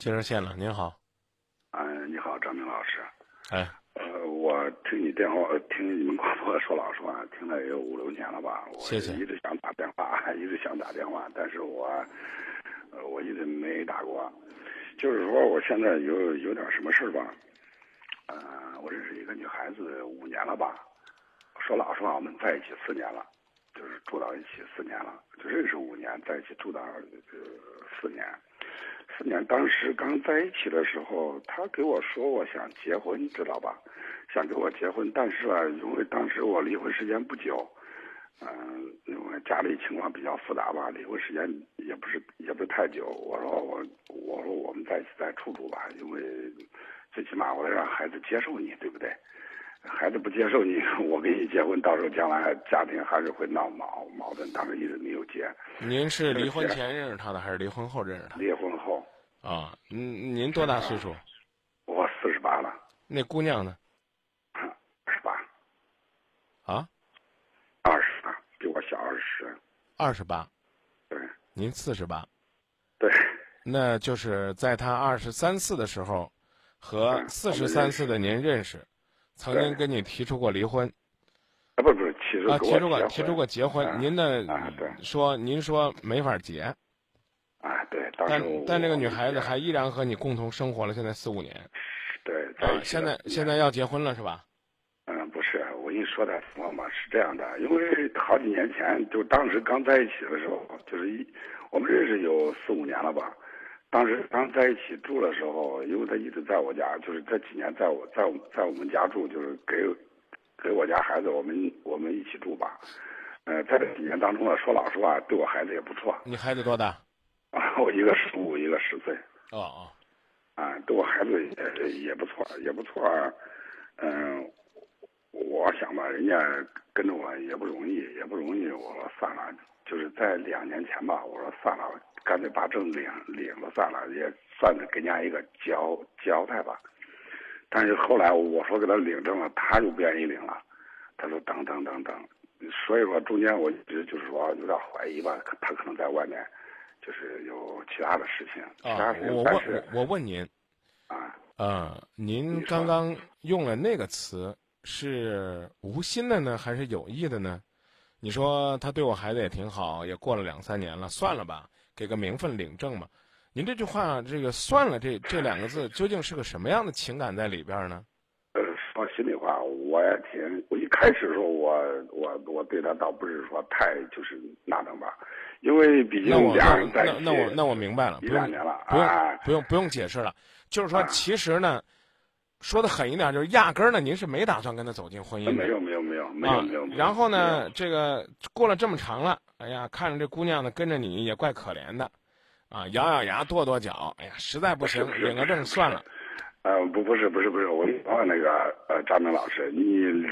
接热线了，您好。嗯，你好，张明老师。哎，呃，我听你电话，听你们广播，说老实话，听了也有五六年了吧。谢谢。我一直想打电话，一直想打电话，但是我，呃，我一直没打过。就是说，我现在有有点什么事吧。呃，我认识一个女孩子五年了吧。说老实话，我们在一起四年了，就是住到一起四年了，就认识五年，在一起住到呃四年。当时刚在一起的时候，他给我说我想结婚，知道吧？想跟我结婚，但是啊，因为当时我离婚时间不久，嗯，因为家里情况比较复杂吧，离婚时间也不是也不是太久。我说我我说我们在一起再处处吧，因为最起码我得让孩子接受你，对不对？孩子不接受你，我跟你结婚，到时候将来家庭还是会闹矛矛盾。当时一直没有结。您是离婚前认识他的，还是离婚后认识他？离婚后。啊，您您多大岁数？我四十八了。那姑娘呢？二十八。啊？二十八，比我小二十。二十八。对。您四十八。对。那就是在他二十三四的时候，和四十三四的您认识。曾经跟你提出过离婚，啊不不是提出啊提出过提出过结婚，您的对说您说没法结，啊对，但但这个女孩子还依然和你共同生活了现在四五年，对啊现在现在要结婚了是吧？嗯不是我跟你说的情况吧是这样的，因为好几年前就当时刚在一起的时候，就是一我们认识有四五年了吧。当时刚在一起住的时候，因为他一直在我家，就是这几年在我在在我们家住，就是给给我家孩子，我们我们一起住吧。呃，在这几年当中呢，说老实话，对我孩子也不错。你孩子多大？啊，我一个十五，一个十岁。哦哦。啊，对我孩子也也不错，也不错。嗯，我想吧，人家跟着我也不容易，也不容易。我说算了，就是在两年前吧，我说算了。干脆把证领领了算了，也算是给人家一个交交代吧。但是后来我说给他领证了，他就不愿意领了。他说等等等等，所以说中间我一直就是说有点怀疑吧，他可能在外面就是有其他的事情。啊，我问，我问您，啊，呃，您刚刚用了那个词是无心的呢，还是有意的呢？你说他对我孩子也挺好，也过了两三年了，算了吧。给个名分领证吧？您这句话，这个算了，这这两个字究竟是个什么样的情感在里边呢？呃，说心里话，我也挺……我一开始的时候，我我我对他倒不是说太就是那等吧，因为毕竟俩人在一起，那我那我明白了，一两年了，不用不用不用解释了。就是说，其实呢，说的狠一点，就是压根儿呢，您是没打算跟他走进婚姻的。没有没有没有没有没有。然后呢，这个过了这么长了。哎呀，看着这姑娘呢，跟着你也怪可怜的，啊，咬咬牙跺跺脚，哎呀，实在不行领个证算了。呃，不，不是，不是，不是，我问那个呃张明老师，你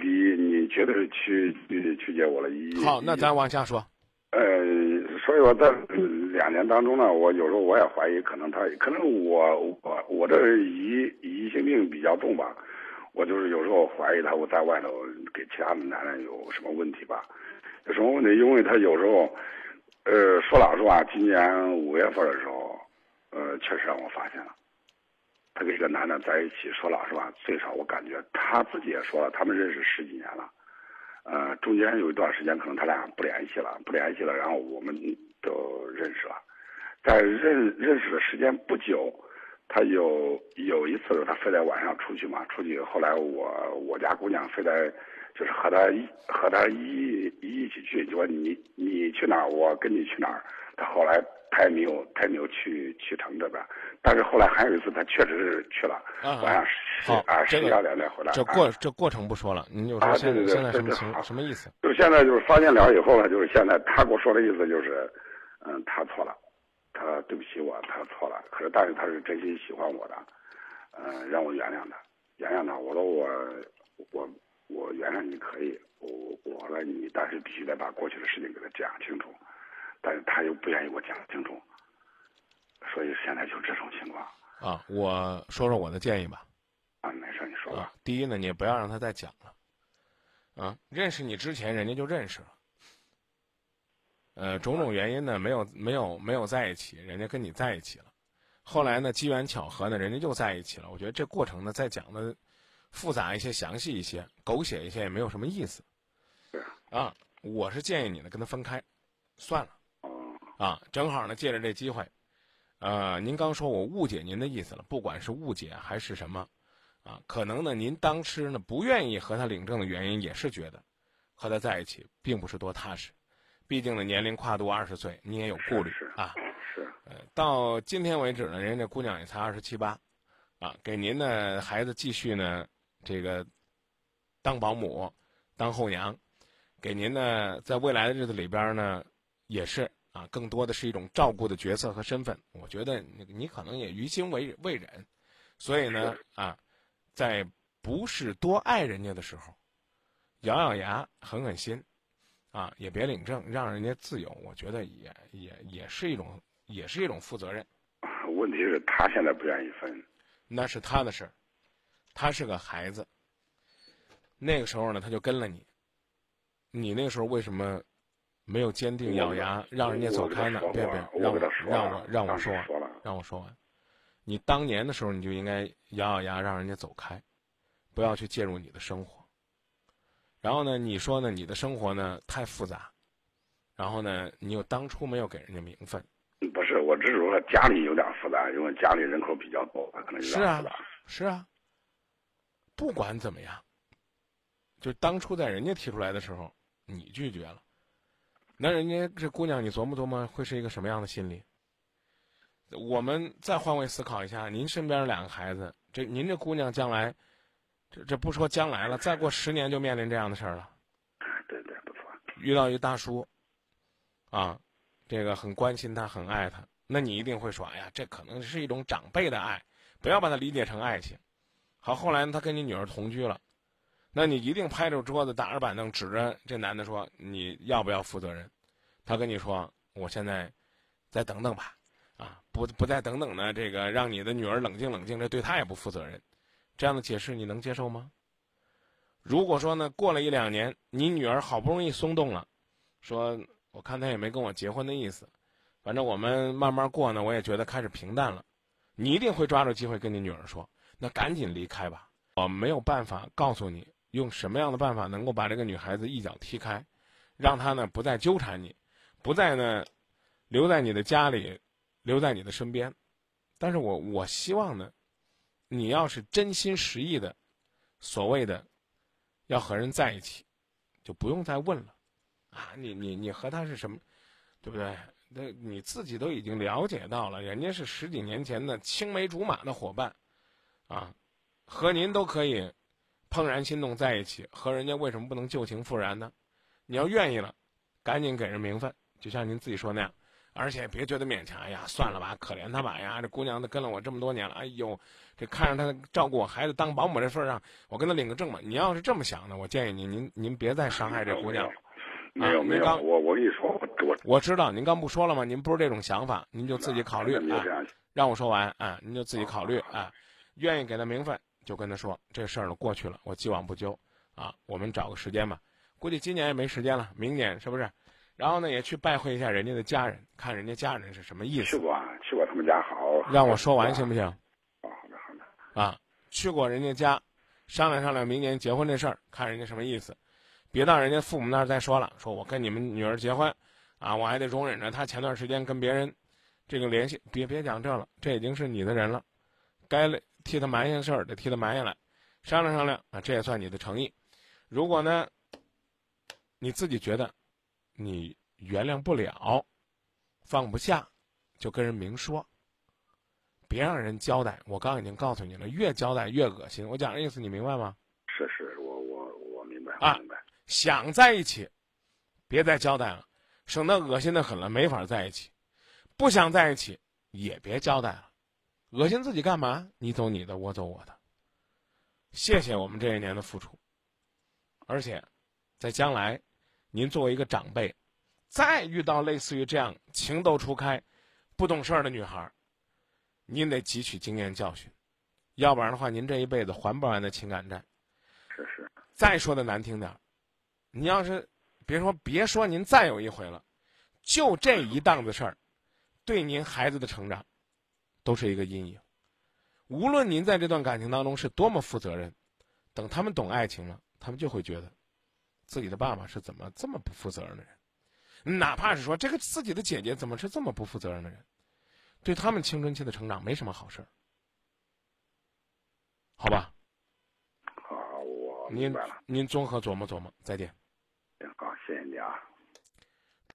离你绝对是曲曲曲解我了一？好，那咱往下说。呃，所以说在两年当中呢，我有时候我也怀疑，可能他可能我我我这疑疑心病比较重吧，我就是有时候怀疑他我在外头给其他的男人有什么问题吧。有什么问题？因为他有时候，呃，说老实话，今年五月份的时候，呃，确实让我发现了，他跟一个男的在一起。说老实话，最少我感觉他自己也说了，他们认识十几年了，呃，中间有一段时间可能他俩不联系了，不联系了，然后我们都认识了，在认认识的时间不久，他有有一次他非得晚上出去嘛，出去后来我我家姑娘非得。就是和他一和他一一起去，就说你你去哪儿，我跟你去哪儿。他后来他也没有他也没有去去成这边，但是后来还有一次他确实是去了，晚上十啊十一二点再回来。这过这过程不说了，您就说现在现在什么情什么意思？就是现在就是发现了以后呢，就是现在他跟我说的意思就是，嗯，他错了，他对不起我，他错了。可是但是他是真心喜欢我的，嗯，让我原谅他，原谅他。我说我我。我原谅你可以，我我说你，但是必须得把过去的事情给他讲清楚，但是他又不愿意我讲清楚，所以现在就这种情况。啊，我说说我的建议吧。啊，没事，你说吧。第一呢，你也不要让他再讲了。啊，认识你之前，人家就认识了。呃，种种原因呢，没有没有没有在一起，人家跟你在一起了。后来呢，机缘巧合呢，人家又在一起了。我觉得这过程呢，再讲的复杂一些、详细一些、狗血一些，也没有什么意思。是啊，我是建议你呢，跟他分开，算了。哦，啊，正好呢，借着这机会，呃，您刚说我误解您的意思了，不管是误解还是什么，啊，可能呢，您当时呢不愿意和他领证的原因，也是觉得和他在一起并不是多踏实，毕竟呢年龄跨度二十岁，你也有顾虑啊。是呃，到今天为止呢，人家姑娘也才二十七八，啊，给您的孩子继续呢这个当保姆、当后娘，给您呢在未来的日子里边呢也是啊，更多的是一种照顾的角色和身份。我觉得你你可能也于心未未忍，所以呢啊，在不是多爱人家的时候，咬咬牙、狠狠心，啊，也别领证，让人家自由。我觉得也也也是一种。也是一种负责任。问题是，他现在不愿意分，那是他的事儿。他是个孩子。那个时候呢，他就跟了你。你那个时候为什么没有坚定咬牙让人家走开呢？别别，让我让我让我说完，让我说完。你当年的时候，你就应该咬咬牙让人家走开，不要去介入你的生活。然后呢，你说呢？你的生活呢太复杂，然后呢，你又当初没有给人家名分。不是，我只是说家里有点复杂，因为家里人口比较多，可能有点复杂。是啊，是啊。不管怎么样，就当初在人家提出来的时候，你拒绝了，那人家这姑娘，你琢磨琢磨，会是一个什么样的心理？我们再换位思考一下，您身边两个孩子，这您这姑娘将来，这这不说将来了，再过十年就面临这样的事儿了。对对，不错。遇到一大叔，啊。这个很关心他，很爱他，那你一定会说：“哎呀，这可能是一种长辈的爱，不要把它理解成爱情。”好，后来他跟你女儿同居了，那你一定拍着桌子，打着板凳，指着这男的说：“你要不要负责任？”他跟你说：“我现在再等等吧，啊，不不再等等呢，这个让你的女儿冷静冷静，这对他也不负责任。”这样的解释你能接受吗？如果说呢，过了一两年，你女儿好不容易松动了，说。我看他也没跟我结婚的意思，反正我们慢慢过呢，我也觉得开始平淡了。你一定会抓住机会跟你女儿说：“那赶紧离开吧。”我没有办法告诉你用什么样的办法能够把这个女孩子一脚踢开，让她呢不再纠缠你，不再呢留在你的家里，留在你的身边。但是我我希望呢，你要是真心实意的，所谓的要和人在一起，就不用再问了。啊，你你你和他是什么，对不对？那你自己都已经了解到了，人家是十几年前的青梅竹马的伙伴，啊，和您都可以怦然心动在一起，和人家为什么不能旧情复燃呢？你要愿意了，赶紧给人名分，就像您自己说那样，而且别觉得勉强。哎呀，算了吧，可怜他吧呀，这姑娘都跟了我这么多年了，哎呦，这看着她照顾我孩子当保姆这份上，我跟她领个证吧。你要是这么想的，我建议您，您您别再伤害这姑娘。没有没有，我我跟你说，我我知道您刚不说了吗？您不是这种想法，您就自己考虑啊。让我说完啊，您就自己考虑啊。愿意给他名分，就跟他说这事儿呢过去了，我既往不咎啊。我们找个时间吧，估计今年也没时间了，明年是不是？然后呢，也去拜会一下人家的家人，看人家家人是什么意思。去过，去过他们家好。让我说完行不行？好的好的。啊，去过人家家，商量商量明年结婚这事儿，看人家什么意思。别到人家父母那儿再说了，说我跟你们女儿结婚，啊，我还得容忍着她前段时间跟别人，这个联系。别别讲这了，这已经是你的人了，该替他埋下事儿得替他埋下来，商量商量啊，这也算你的诚意。如果呢，你自己觉得你原谅不了，放不下，就跟人明说，别让人交代。我刚已经告诉你了，越交代越恶心。我讲的意思你明白吗？是是，我我我明白啊。明白。想在一起，别再交代了，省得恶心的很了，没法在一起；不想在一起，也别交代了，恶心自己干嘛？你走你的，我走我的。谢谢我们这一年的付出，而且，在将来，您作为一个长辈，再遇到类似于这样情窦初开、不懂事儿的女孩，您得汲取经验教训，要不然的话，您这一辈子还不完的情感债。是是。再说的难听点儿。你要是别说别说您再有一回了，就这一档子事儿，对您孩子的成长，都是一个阴影。无论您在这段感情当中是多么负责任，等他们懂爱情了，他们就会觉得，自己的爸爸是怎么这么不负责任的人，哪怕是说这个自己的姐姐怎么是这么不负责任的人，对他们青春期的成长没什么好事儿。好吧，好，我您明白了。您综合琢磨琢磨，再见。